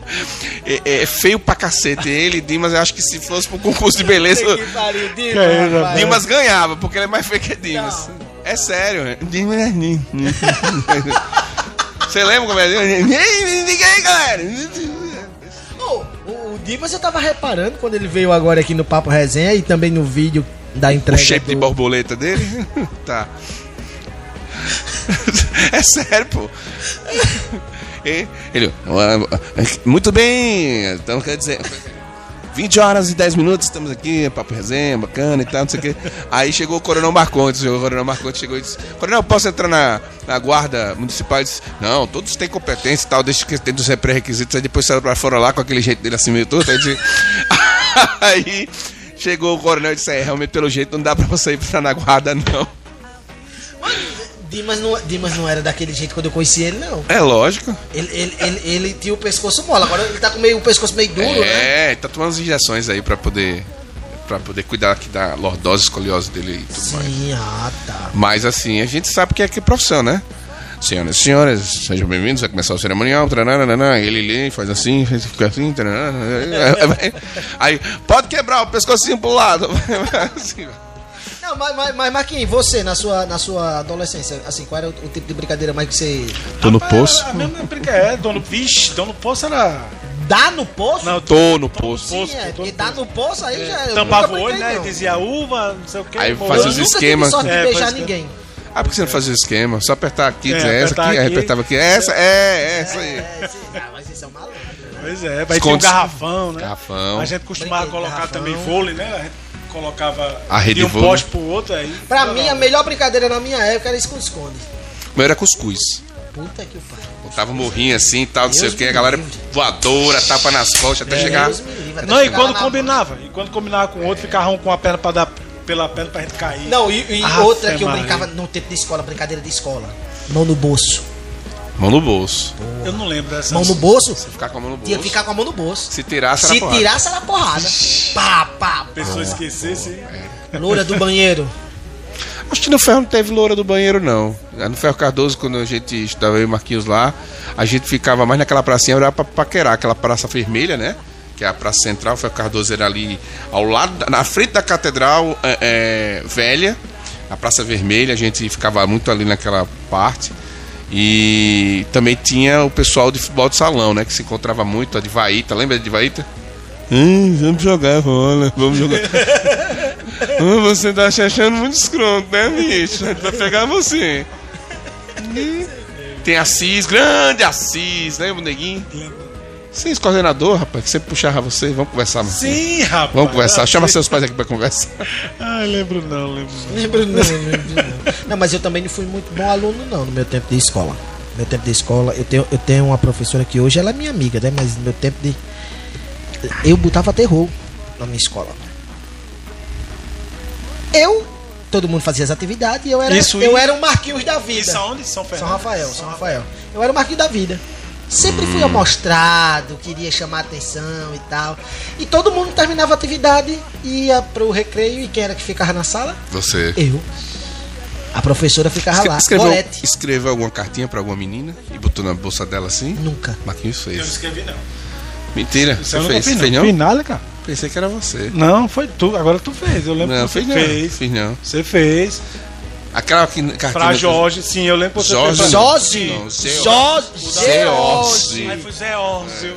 É, é feio pra cacete ele, Dimas, eu acho que se fosse pro concurso de beleza, pariu, Que é? Dimas ganhava, porque ele é mais feio que Dimas. É sério, é. Dimas é Você lembra como é? Ninguém, galera! Ô, o, o Dimas eu tava reparando quando ele veio agora aqui no Papo Resenha e também no vídeo da O entrega. shape de do- borboleta dele? tá. É sério, pô. Ele, "Ah, muito bem, então quer dizer, 20 horas e 10 minutos, estamos aqui, papo resenha, bacana e tal, não sei o quê. Aí chegou o Coronel Marcontes, o Coronel Marcontes chegou e disse, Coronel, posso entrar na, na guarda municipal? Disse, não, todos têm competência e tal, deixa que tem dos pré-requisitos, aí depois saiu pra fora lá com aquele jeito dele assim meio todo, aí aí chegou o Coronel e disse, é, realmente pelo jeito não dá pra você ir pra na guarda, não. Dimas não, Dimas não era daquele jeito quando eu conheci ele, não. É lógico. Ele, ele, ele, ele tinha o pescoço mole, agora ele tá com meio, o pescoço meio duro, né? É, tá tomando as injeções aí pra poder para poder cuidar aqui da lordose, escoliose dele e tudo mais. Sim, ah, tá. Mas assim, a gente sabe que é que profissão, né? Senhoras e senhores, sejam bem-vindos. Vai começar o cerimonial. Taranana, ele lê, faz assim, faz- fica assim. taranana, Aí, pode quebrar o pescocinho pro lado. Assim, Não, mas, mas, mas Marquinhos, você, na sua, na sua adolescência, assim, qual era o, o tipo de brincadeira mais que você Tô no Rapaz, poço. A mesma brincadeira, é, dono, vixe, dono poço era... dá no poço? Não, Tô no poço. Sim, poço, é, porque dá no poço aí já. eu Tampava o olho, né? não. Dizia uva, não sei o que. Aí fazia Eu os nunca esquemas. tive sorte de É, beijar ninguém. Ah, por que você não fazia o esquema? Só apertar aqui, É, dizer essa apertar aqui, aí aqui. apertava aqui. Essa, é, essa aí. É, ah, mas isso é um malandro. né? Pois é, vai ter um garrafão, né? Garrafão. A gente costumava Brinquedo, colocar garrafão. também vôlei, né? A gente colocava A rede de um vôlei. poste pro outro aí. Pra mim, a melhor brincadeira na minha época era esconde-esconde. O meu era cuscuz. Puta que pariu. Botava morrinho assim e tal, não sei o que. A galera livre. voadora, tapa nas costas até chegar. Deus me livre, até Não, e chegar quando lá na- combinava? E quando combinava com o outro, ficava um com a perna pra dar pela perna pra gente cair. Não, e, e outra que eu Maria. brincava no tempo de escola, brincadeira de escola. Mão no bolso. Mão no bolso. Eu não lembro dessa. Mão no bolso? Ficar com a mão no bolso. Tinha que ficar com a mão no bolso. Se tirasse, era Se porrada. tirasse, era porrada. Pá, pá, A pessoa esquecesse. Loura do banheiro. Acho que no ferro não teve loura do banheiro, não. No Ferro Cardoso, quando a gente estudava eu e Marquinhos lá, a gente ficava mais naquela pracinha, era pra paquerar, aquela praça vermelha, né? Que é a praça central, o Ferro Cardoso era ali ao lado, na frente da catedral é, é, velha, a Praça Vermelha, a gente ficava muito ali naquela parte. E também tinha o pessoal de futebol de salão, né? Que se encontrava muito, a de Vaíta, lembra de Vaíta? Hum, vamos jogar bola, vamos jogar. Hum, Você tá se achando muito escroto, né, bicho? A gente vai pegar você. Tem Assis, grande Assis, lembra o neguinho? Sim, esse coordenador, rapaz, que sempre puxava você. Vamos conversar, Marcinho. Sim, rapaz. Vamos conversar. Ah, Chama sim. seus pais aqui pra conversar. Ai, lembro não, lembro não. Lembro não, lembro não. Não, mas eu também não fui muito bom aluno, não, no meu tempo de escola. No meu tempo de escola, eu tenho, eu tenho uma professora que hoje ela é minha amiga, né? Mas no meu tempo de. Eu botava terror na minha escola. Eu, todo mundo fazia as atividades e eu era, Isso eu era o Marquinhos da vida. Isso aonde? São Fernando? São Rafael, São Rafael. Eu era o Marquinhos da vida. Sempre fui amostrado, queria chamar atenção e tal. E todo mundo terminava a atividade, ia pro recreio e quem era que ficava na sala? Você. Eu. A professora ficava lá. Escreveu, Gorete. escreveu alguma cartinha pra alguma menina e botou na bolsa dela assim? Nunca. Marquinhos Eu não fez. escrevi não. Mentira. Isso Você fez? fiz, Fez não. Fiz nada, cara. Pensei que era você. Não, foi tu. Agora tu fez. Eu lembro Não, que você fiz não. fez. Fiz não. Você fez. Aquela que, cartinha. Pra Jorge, sim, eu lembro que você Jorge. fez. pra- Jorge. Não, Jorge. Zeose. Aí foi Zé Órzio.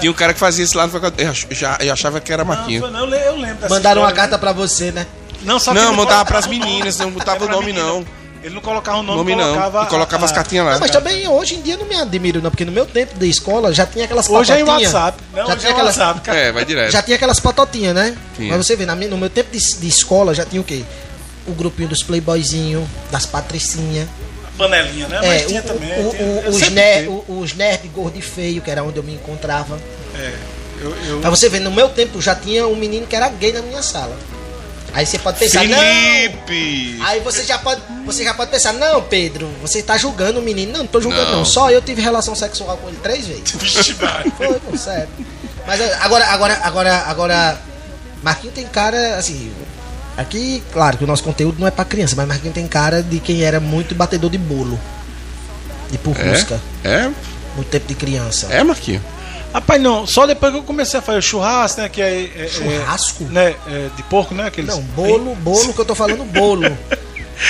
Tinha um cara que fazia isso lá no eu, ach- já, eu achava que era Não, Marquinhos. foi não, eu le- eu lembro dessa Mandaram uma história. carta pra você, né? Não, só que Não, mandava pras meninas, não botava Era o nome menina. não. Ele não colocava o nome, Nome não. colocava. E colocava a- as cartinhas lá. Não, mas também hoje em dia não me admiro, não, porque no meu tempo de escola já tinha aquelas Hoje é em patotinhas. WhatsApp. Não, já hoje é tinha em aquelas, WhatsApp, cara. É, vai direto. já tinha aquelas patotinhas, né? Tinha. Mas você vê, na minha- no meu tempo de, de escola já tinha o quê? O grupinho dos playboyzinhos, das patricinhas. Panelinha, né? É, Mas o- tinha o- também. o- o- os, ner, os nerd gordo e feio, que era onde eu me encontrava. É, eu, eu... Pra você ver, no meu tempo já tinha um menino que era gay na minha sala. Aí você pode pensar, não. Felipe! Aí você já pode, você já pode pensar, não, Pedro, você tá julgando o menino. Não, não tô julgando Não. não. Só eu tive relação sexual com ele três vezes. Vixe, vai. Foi, pô, sério. Mas é, agora, agora, agora, agora, Marquinhos tem cara, assim, aqui, claro que o nosso conteúdo não é pra criança, mas Marquinhos tem cara de quem era muito batedor de bolo. De purrusca, É? no tempo de criança. É, é Marquinhos. Rapaz, não, só depois que eu comecei a fazer churrasco, né? Que é, é- é- Churrasco? né, é de porco, né? Aqueles... Não, bolo, bolo que eu tô falando, bolo.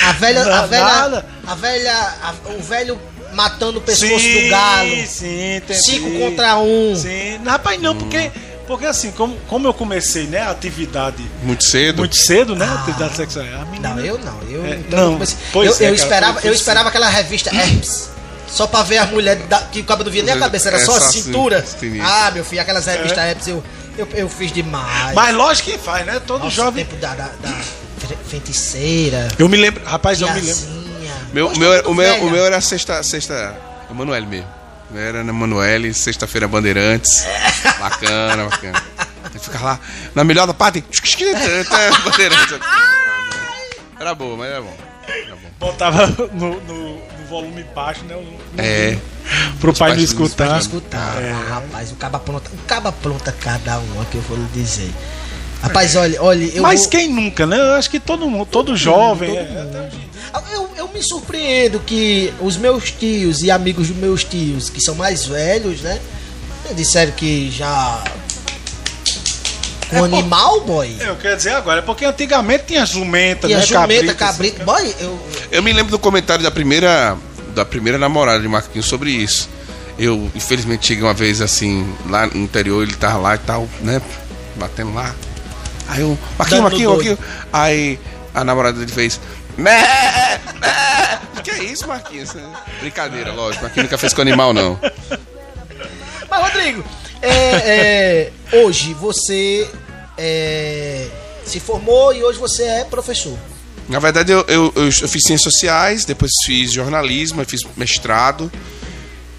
A velha, a velha, nada. a velha, a- o velho matando o pescoço sim, do galo. Sim, entendi. Cinco contra um. Sim, Não, rapaz, não, porque, porque assim, como, como eu comecei, né, a atividade Muito cedo. muito cedo, né, atividade sexual, a menina... Não, eu não. Eu, É, então, não, comecei- pois eu, é, eu cara, esperava, eu esperava aquela revista Herpes. Só pra ver as mulheres da- que o cabelo não via nem a cabeça, era É só a cintura. Ah, meu filho, aquelas revistas Herpes eu, eu, eu fiz demais. Mas lógico que faz, né, todo Nossa, jovem... o tempo da, da, da fe- feiticeira. Eu me lembro, rapaz, eu me lembro... Meu, meu, o, meu, velha. o meu era sexta. sexta Emanuele mesmo. Meu Era na Emanuele, sexta-feira Bandeirantes. Bacana, bacana. Aí fica lá, na melhor da parte. Bandeirantes. Era boa, mas era bom. Era bom. Botava no, no, no volume baixo, né, no- É. pro pai não pais não escutar. escutar. Ah, rapaz, o caba pronta, o caba pronta cada uma que eu vou lhe dizer. Rapaz, olha, olha, eu Mas vou- quem nunca, né? Eu acho que todo mundo, todo jovem... todo é, mundo. Eu, eu me surpreendo que os meus tios e amigos dos meus tios, que são mais velhos, né? Disseram que já. Com É, pô, animal, boy. Eu quero dizer agora, é porque antigamente tinha jumenta, E a né? jumenta, cabrito, cabrito. Boy, eu. Eu me lembro do comentário da primeira da primeira namorada de Marquinhos sobre isso. Eu, infelizmente, cheguei uma vez assim, lá no interior, ele tava lá e tal, né? Batendo lá. Aí eu, Marquinhos, doido. Marquinhos. Aí a namorada dele fez. Mé, mé. Que é isso, Marquinhos? Brincadeira, lógico. Marquinhos nunca fez com animal, não. Mas, Rodrigo, é, é, hoje você é, se formou e hoje você é professor. Na verdade, eu, eu, eu, eu fiz ciências sociais, depois fiz jornalismo, fiz mestrado.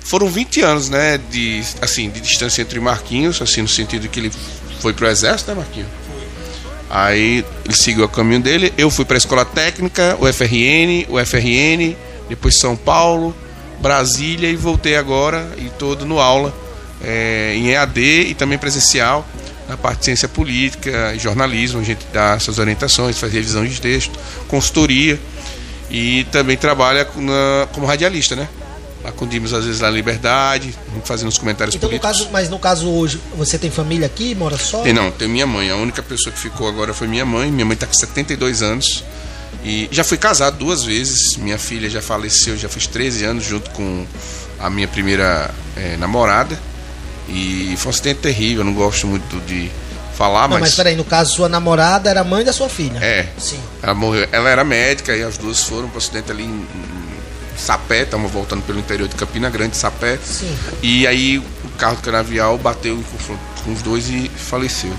Foram 20 anos, né, de, assim, de distância entre Marquinhos, assim, no sentido que ele foi pro exército, né, Marquinhos? Aí ele seguiu o caminho dele. Eu fui para a escola técnica, o FRN, o FRN, depois São Paulo, Brasília e voltei agora e todo no aula é, em EAD e também presencial na parte de ciência política e jornalismo. A gente dá essas orientações, faz revisão de texto, consultoria e também trabalha na- como radialista, né? Acudimos às vezes na Liberdade, fazendo os comentários Então, no políticos. caso, mas no caso hoje, você tem família aqui, mora só? Tem, não, tem minha mãe. A única pessoa que ficou agora foi minha mãe. Minha mãe tá com 72 anos. E já fui casado duas vezes. Minha filha já faleceu, já fez 13 anos junto com a minha primeira eh, namorada. E foi um acidente terrível. Eu não gosto muito de, falar, Não, mas mas. peraí, no caso, sua namorada era mãe da sua filha. É. Sim. Ela morreu. Ela era médica e as duas foram para acidente ali em Sapé, estavam voltando pelo interior de Campina Grande, Sapé. Sim. E aí o carro do canavial bateu em confronto com os dois e faleceu.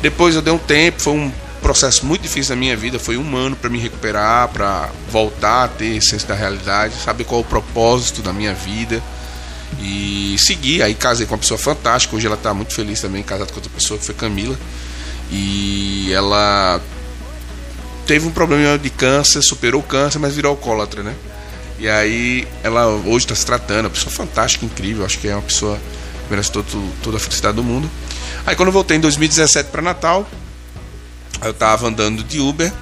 Depois eu dei um tempo, foi um processo muito difícil na minha vida, foi um ano para me recuperar, para voltar a ter senso da realidade, saber qual é o propósito da minha vida e seguir. Aí casei com uma pessoa fantástica, hoje ela está muito feliz também, casada com outra pessoa que foi Camila. E ela teve um problema de câncer, superou o câncer, mas virou alcoólatra, né? E aí ela hoje está se tratando, uma pessoa fantástica, incrível, acho que é uma pessoa que merece todo, toda a felicidade do mundo. Aí quando eu voltei em 2017 para Natal, eu tava andando de Uber,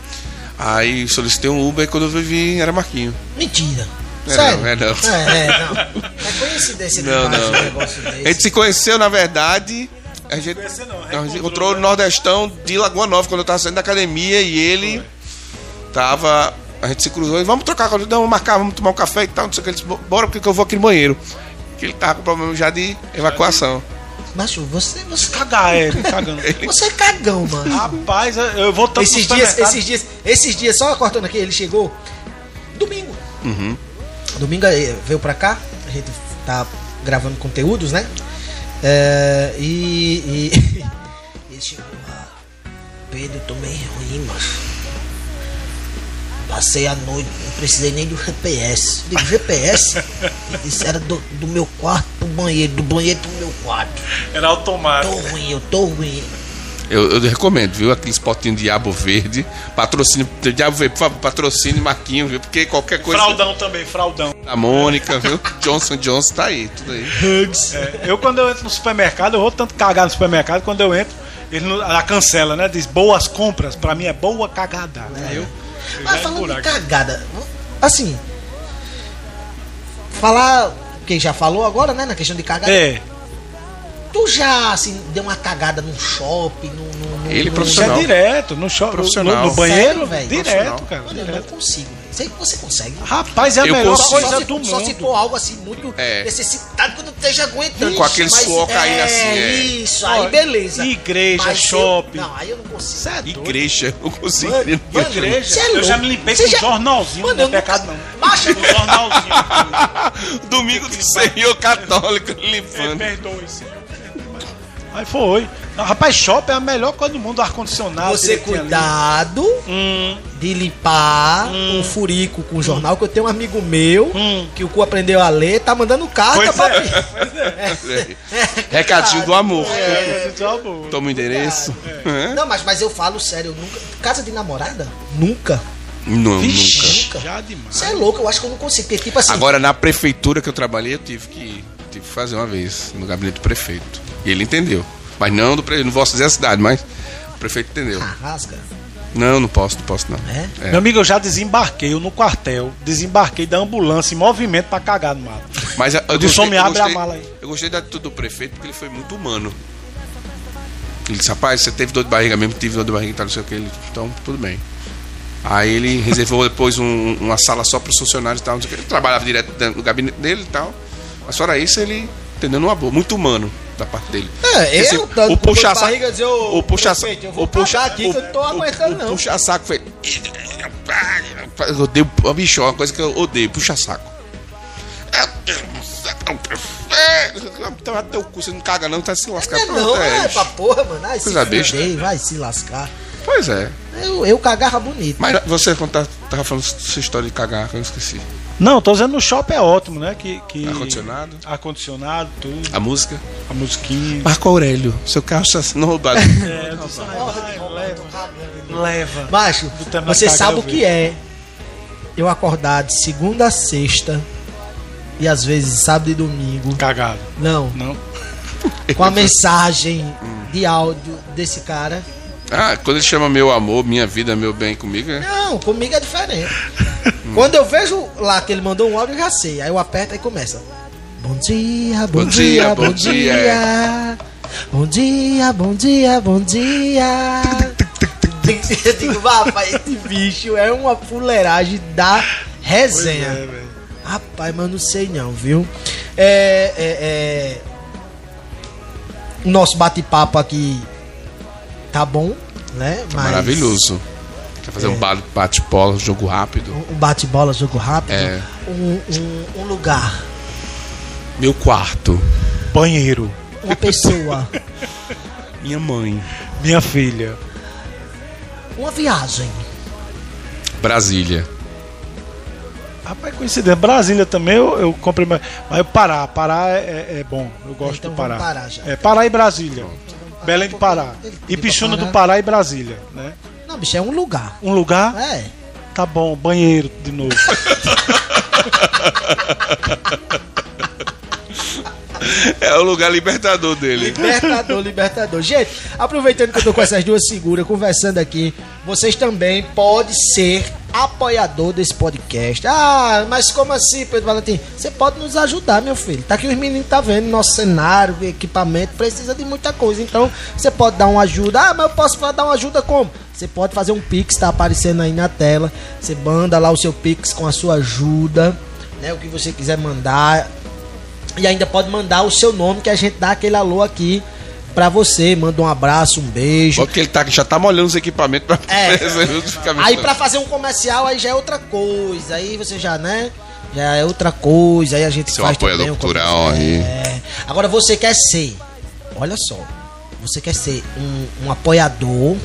aí solicitei um Uber e quando eu vi era Marquinho. Mentira. É Sério? não, é não. É, é, não. É coincidência Não, não. um negócio A gente desse. se conheceu, na verdade. A gente, não, não, a gente encontrou né? no Nordestão de Lagoa Nova, quando eu tava saindo da academia e ele tava. A gente se cruzou e vamos trocar, não, vamos marcar, vamos tomar um café e tal, não sei o que. Ele disse, bora porque eu vou aqui no banheiro. Que ele tava com problema já de evacuação. Macho, você, você, Cagar, é, cagando. você é cagão, mano. Rapaz, eu vou tanto esses dias, esses dias, esses dias, só cortando aqui, ele chegou domingo. Domingo eh, veio pra cá, a gente tá gravando conteúdos, né? É, e, e ele chegou lá, Pedro, eu tô meio ruim, macho. Passei a noite, não precisei nem do GPS. Digo, GPS? Ele disse, era do, do meu quarto pro banheiro, do banheiro pro meu quarto. Era automático. Tô ruim, eu tô ruim. Eu, eu recomendo, viu? Aqueles potinhos de Diabo Verde. Patrocínio, Diabo Verde, por favor, patrocine Marquinho, viu? Porque qualquer coisa. Fraldão também, fraldão. A Mônica, viu? Johnson Johnson tá aí, tudo aí. Hugs. É, eu quando eu entro no supermercado, eu vou tanto cagar no supermercado, quando eu entro, ele ela cancela, né? Diz boas compras, pra mim é boa cagada. Aí eu, eu Mas já falando de cagada, assim. Falar. Quem já falou agora, né? Na questão de cagada. É, Tu já, assim, deu uma cagada num shopping, num. num, num Ele é Profissional. direto, no, show, no, no banheiro, Sério, velho? direto, cara. Mano, eu não direto. consigo. Sei que você consegue. Rapaz, é a Eu melhor consigo. coisa só, se, do só se mundo. for algo assim muito É. necessitado que eu não esteja aguentando. Com aquele Mas suor caindo assim, é. Isso, aí beleza. igreja, Mas shopping. Eu, não, aí eu não consigo. Cê é doido. Igreja, não consigo. Mano, ver. mano, Igreja. é eu já me limpei Cê com já- um jornalzinho, Mano, não é eu pecado não. Macho, Um jornalzinho. Domingo do Senhor Católico limpando. perdoe, senhor. Aí foi. Rapaz, shopping é a melhor coisa do mundo, ar-condicionado. você cuidado Hum, de limpar um furico com jornal, que eu tenho um amigo meu Hum. que o cu aprendeu a ler, tá mandando carta pois pra é, mim. pois é. Recadinho do amor. É, tá bom. Toma o endereço. É. Não, mas, mas eu falo sério, eu nunca. Casa de namorada? Nunca. Não, nunca. Vixe, Nunca. já demais. Você é louco, eu acho que eu não consigo. Porque, tipo assim. Agora, na prefeitura que eu trabalhei, eu tive que, tive que fazer uma vez no gabinete do prefeito. E ele entendeu. Mas não do prefeito, não posso dizer a cidade, mas o prefeito entendeu. Arrasca. Não, não posso, não posso não. É? É. Meu amigo, eu já desembarquei eu no quartel, desembarquei da ambulância em movimento pra cagar no mato. Mas eu, Eu gostei- "Homem, eu abre a gostei- mala aí." Eu gostei da atitude do prefeito porque ele foi muito humano. Ele disse, rapaz, você teve dor de barriga mesmo, tive dor de barriga e tal, não sei o que. Ele, então, tudo bem. Aí ele reservou depois um- uma sala só para os funcionários e tal, não sei o que. Ele trabalhava direto dentro do gabinete dele e tal. Mas fora isso, ele entendeu numa boa, muito humano da parte dele. É, Esse- eu tanto o de puxa-saco- barriga, dizer, ô, o puxa vou o puxa aqui o- que eu não tô o- aguentando, o não. puxa saco foi eu odeio bicho, é uma coisa que eu odeio, puxa saco. Então até o cu, você não caga não, tá se lascando. É, não, é, é. pra porra, mano. Ai, se Coisa besta. fuder, vai se lascar. Pois é. Eu, eu cagava bonito. Mas você quando tá- tava falando sua história de cagar, eu esqueci. Não, tô dizendo no shopping é ótimo, né? Que, que... Ar-condicionado? Ar-condicionado, tudo. A música? A musiquinha. Marco Aurélio, seu carro está sendo roubado. É, sai, leva. Leva. Macho, você sabe o que é eu acordar de segunda a sexta e às vezes sábado e domingo. Cagado. Não, Não. com a mensagem de áudio desse cara. ah, quando ele chama meu amor, minha vida, meu bem comigo, é. Não, comigo é diferente. Quando eu vejo lá que ele mandou um áudio, eu já sei. Aí eu aperto e começa. Bom dia, bom, Bom dia, dia, bom dia. dia. Bom dia, bom dia, bom dia. Eu digo, rapaz, esse bicho é uma fuleiragem da resenha. Rapaz, mas não sei não, viu? É, é, é... O nosso bate-papo aqui tá bom, né? Mas Maravilhoso. Quer fazer um ba- bate-bola, jogo rápido? Um bate-bola, jogo rápido. É. Um, um, um lugar, Meu quarto. Banheiro. uma pessoa, Minha mãe. Minha filha. uma viagem. Brasília. Rapaz, coincidência. Brasília também eu, eu comprei. Mas mas Pará. Pará é, é- é bom. Eu gosto Então do Pará. parar já. É Pará e Brasília. Belém do Pará. Ele E pra do Pará. Pará e Brasília, né? Não, bicho, é um lugar. Um lugar? É. Tá bom, banheiro de novo. É o lugar libertador dele. Libertador, libertador. Gente, aproveitando que eu tô com essas duas figuras conversando aqui, vocês também podem ser apoiador desse podcast. Ah, mas como assim, Pedro Valentim? Você pode nos ajudar, meu filho. Tá aqui os meninos tá vendo nosso cenário, equipamento, precisa de muita coisa. Então, você pode dar uma ajuda. Ah, mas eu posso dar uma ajuda como? Você pode fazer um Pix, tá aparecendo aí na tela. Você manda lá o seu Pix com a sua ajuda, né? O que você quiser mandar. E ainda pode mandar o seu nome que a gente dá aquele alô aqui pra você. Manda um abraço, um beijo. Porque ele tá, já tá molhando os equipamentos pra É. Aí pra fazer um comercial aí já é outra coisa. Aí você já, né? Já é outra coisa. Aí a gente Seu faz apoiador também cultural aí. É. Agora você quer ser, olha só, você quer ser um, um apoiador,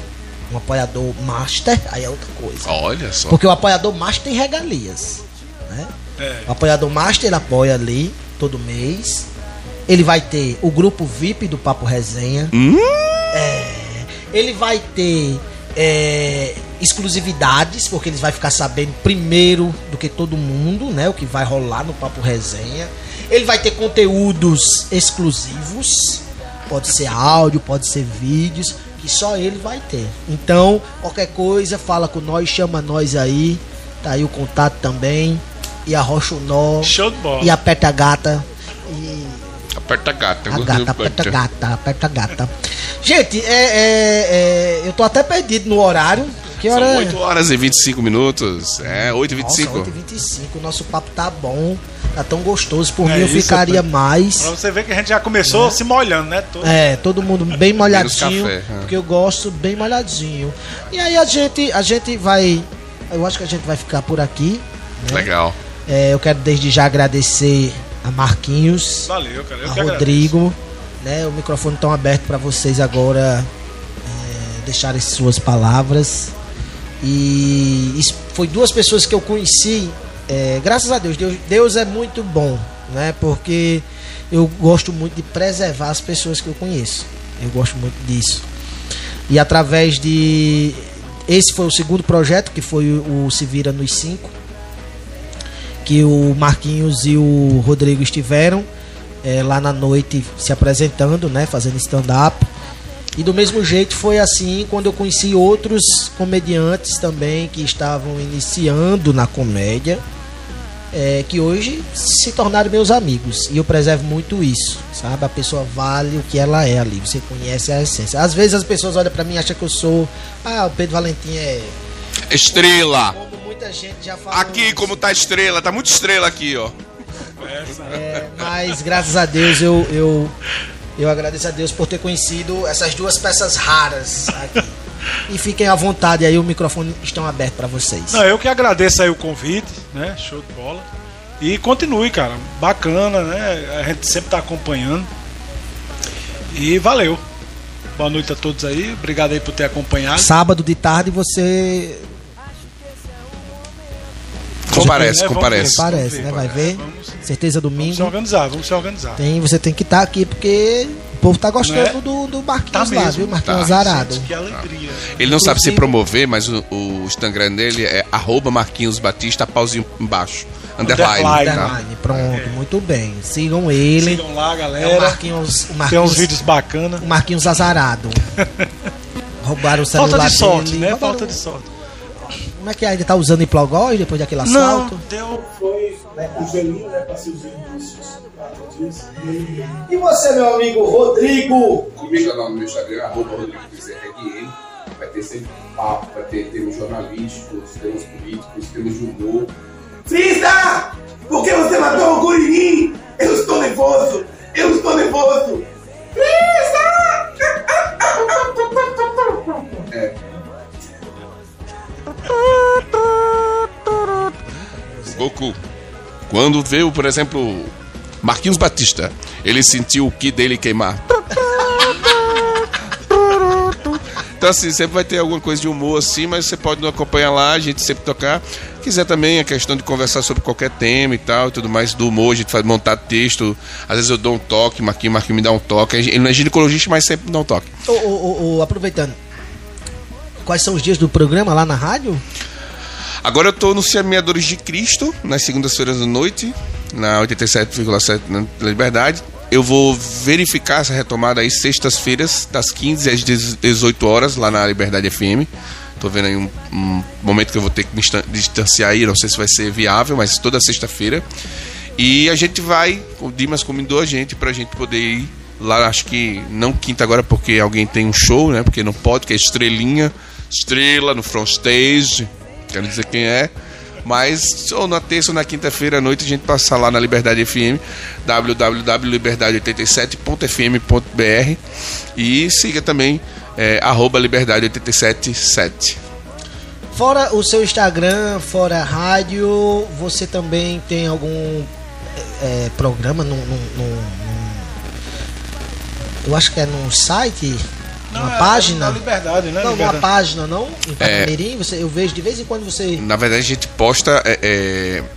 um apoiador master, aí é outra coisa. Olha só. Porque o apoiador master tem regalias, né? É. O apoiador master ele apoia ali todo mês. Ele vai ter o grupo VIP do Papo Resenha. Hum? É, ele vai ter é, exclusividades, porque eles vai ficar sabendo primeiro do que todo mundo, né? O que vai rolar no Papo Resenha. Ele vai ter conteúdos exclusivos. Pode ser áudio, pode ser vídeos, que só ele vai ter. Então, qualquer coisa, fala com nós, chama nós aí. Tá aí o contato também. E arrocha o nó. Show de bola. E aperta a gata. E Aperta a gata. a gata, aperta a gata, aperta a gata. Gente, é, é, é, eu tô até perdido no horário. Que hora São é? 8 horas e 25 minutos. É, 8 e Nossa, 25. 8h25. O nosso papo tá bom. Tá tão gostoso. Por É mim eu isso, ficaria Pedro. mais. Pra você ver que a gente já começou se molhando, né? Todo- É, todo mundo bem molhadinho. café, é. Porque eu gosto bem molhadinho. E aí a gente, a gente vai. Eu acho que a gente vai ficar por aqui. Legal. É, eu quero desde já agradecer a Marquinhos. Valeu, cara. A. Rodrigo. Né, o microfone está aberto para vocês agora é, deixarem suas palavras. E foi duas pessoas que eu conheci. é, graças a Deus, Deus, Deus é muito bom, né? Porque eu gosto muito de preservar as pessoas que eu conheço. Eu gosto muito disso. E através de. Esse foi o segundo projeto, que foi o Se Vira nos Cinco. Que o Marquinhos e o Rodrigo estiveram é, lá na noite se apresentando, né? Fazendo stand-up. E do mesmo jeito foi assim quando eu conheci outros comediantes também que estavam iniciando na comédia, é, que hoje se tornaram meus amigos. E eu preservo muito isso, sabe? A pessoa vale o que ela é ali, você conhece a essência. Às vezes as pessoas olham pra mim e acham que eu sou. Ah, o Pedro Valentim é. Estrela. Muita gente já falou. Aqui, isso. como tá estrela, tá muito estrela aqui, ó. É, mas graças a Deus eu, eu, eu agradeço a Deus por ter conhecido essas duas peças raras aqui. E fiquem à vontade aí, o microfone estão aberto para vocês. Não, eu que agradeço aí o convite, né? Show de bola. E continue, cara. Bacana, né? A gente sempre tá acompanhando. E valeu. Boa noite a todos aí. Obrigado aí por ter acompanhado. Sábado de tarde você Comparece, né? comparece. Vamos ver, parece, né? Vai ver. Vamos, Certeza vamos se domingo. organizar, vamos se organizar. Tem, você tem que estar aqui porque o povo tá gostando Né? do, do Marquinhos Tá lá, mesmo, viu? Marquinhos tá. Zarado. Que alegria. Ele não sabe se Inclusive- promover, mas o, o Instagram dele é arroba Marquinhos Batista, pauzinho embaixo. Underline. Underline. tá? Underline, Pronto, muito bem. Sigam ele. Sigam lá, É o galera. Marquinhos, o Tem Marquinhos, uns vídeos bacanas. o Marquinhos Azarado. Roubaram o celular Falta de sorte, dele, né? roubaram- Falta de sorte. Como é que ainda tá usando hiplogós depois daquele assalto? deu. foi o gelinho, né, para seus dias. E você, meu amigo Rodrigo? Comigo lá no meu Instagram, arroba Rodrigo Bezerra RN. Vai ter sempre papo, vai ter termos jornalísticos, termos políticos, termos de humor. Frisa! Por que você matou o Guririm? Eu estou nervoso! Eu estou nervoso! Público. Quando veio, por exemplo, Marquinhos Batista, ele sentiu o que dele queimar. Então, assim, sempre vai ter alguma coisa de humor assim, mas você pode nos acompanhar lá, a gente sempre tocar. Quiser também a questão de conversar sobre qualquer tema e tal, e tudo mais, do humor, a gente faz montar texto. Às vezes eu dou um toque, Marquinhos, Marquinhos me dá um toque. Ele não é ginecologista, mas sempre dá um toque. Ô, ô, ô, aproveitando, quais são os dias do programa lá na rádio? Agora eu tô no Semeadores de Cristo, nas segundas-feiras da noite, na 87,7 na Liberdade. Eu vou verificar essa retomada aí sextas-feiras, das 15 às 18 horas, lá na Liberdade FM. Tô vendo aí um, um momento que eu vou ter que me distan- distanciar aí, não sei se vai ser viável, mas toda sexta-feira. E a gente vai, o Dimas convidou a gente pra gente poder ir lá, acho que não quinta agora porque alguém tem um show, né? Porque não pode, que é estrelinha, estrela no front stage, quero dizer quem é. Mas ou na terça ou na quinta-feira à noite a gente passa lá na Liberdade FM, www.liberdade87.fm.br e siga também é, arroba liberdade877. Fora o seu Instagram, fora a rádio, você também tem algum é, programa num- Eu acho que é num site, uma é página. Na liberdade, né? Não, liberdade. página, não? Em É. Parnamirim, você, eu vejo de vez em quando você. Na verdade a gente posta é,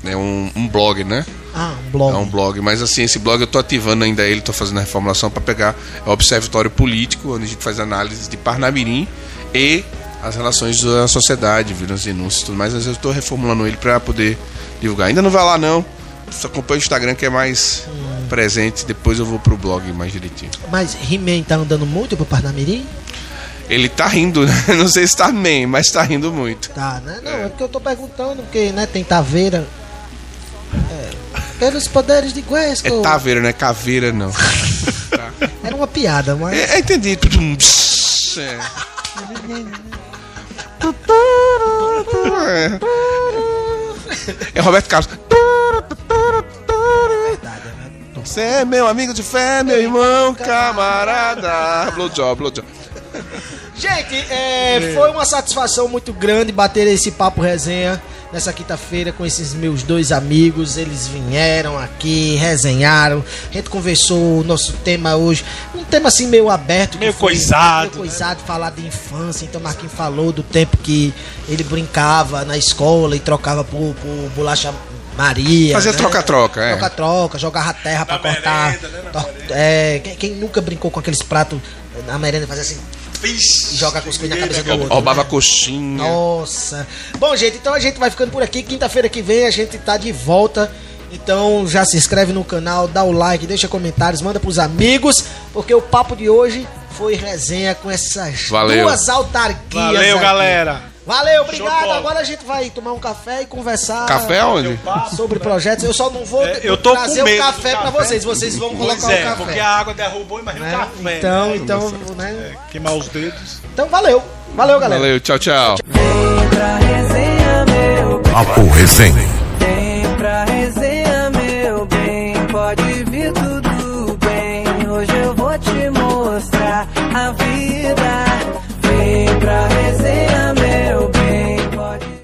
é, é um, um blog, né? Ah, um blog. É um blog, mas assim, esse blog eu tô ativando ainda ele, tô fazendo a reformulação para pegar é o Observatório Político, onde a gente faz análise de Parnamirim e as relações da sociedade, viram as denúncias e tudo mais, mas eu tô reformulando ele para poder divulgar. Ainda não vai lá não, só acompanha o Instagram que é mais presente, depois eu vou pro blog mais direitinho. Mas He-Man tá andando muito pro Parnamirim? Ele tá rindo, né? não sei se tá bem, mas tá rindo muito. Tá, né? Não, é, porque eu tô perguntando, porque, né, tem Taveira. É, pelos poderes de É Grayskull. taveira, não é caveira não. Era uma piada, mas. É, é entendi. É. É. É Roberto Carlos. Você é meu amigo de fé, meu irmão, camarada. Blowjob, blowjob. Gente, é, foi uma satisfação muito grande bater esse papo resenha nessa quinta-feira com esses meus dois amigos. Eles vieram aqui, resenharam. A gente conversou o nosso tema hoje. Um tema assim meio aberto. Meio foi- coisado, Meio coisado, falar de infância. Então Marquinhos falou do tempo que ele brincava na escola e trocava por, por bolacha Maria. Fazia né? troca-troca, é. Troca-troca, jogava terra pra cortar. merenda, né, na Tor- é, quem, quem nunca brincou com aqueles pratos na merenda, fazia assim Vixe, e joga com os na cabeça do outro. Roubava né? coxinha. Nossa. Bom, gente, então a gente vai ficando por aqui. Quinta-feira que vem a gente tá de volta. Então já se inscreve no canal, dá o like, deixa comentários, manda pros amigos, porque o papo de hoje foi resenha com essas Valeu. duas autarquias. Valeu, aqui. galera. Valeu, obrigado. Agora a gente vai tomar um café e conversar. Café onde? Sobre projetos. Eu só não vou É, eu tô trazer com medo o café do pra café. vocês. Vocês vão Pois colocar é, o café. porque a água derrubou, imagina né? o café. Então, né? então, né? É, queimar os dedos. Então, valeu. Valeu, galera. Valeu, tchau, tchau. Vem pra resenha, meu. Papo Resenha.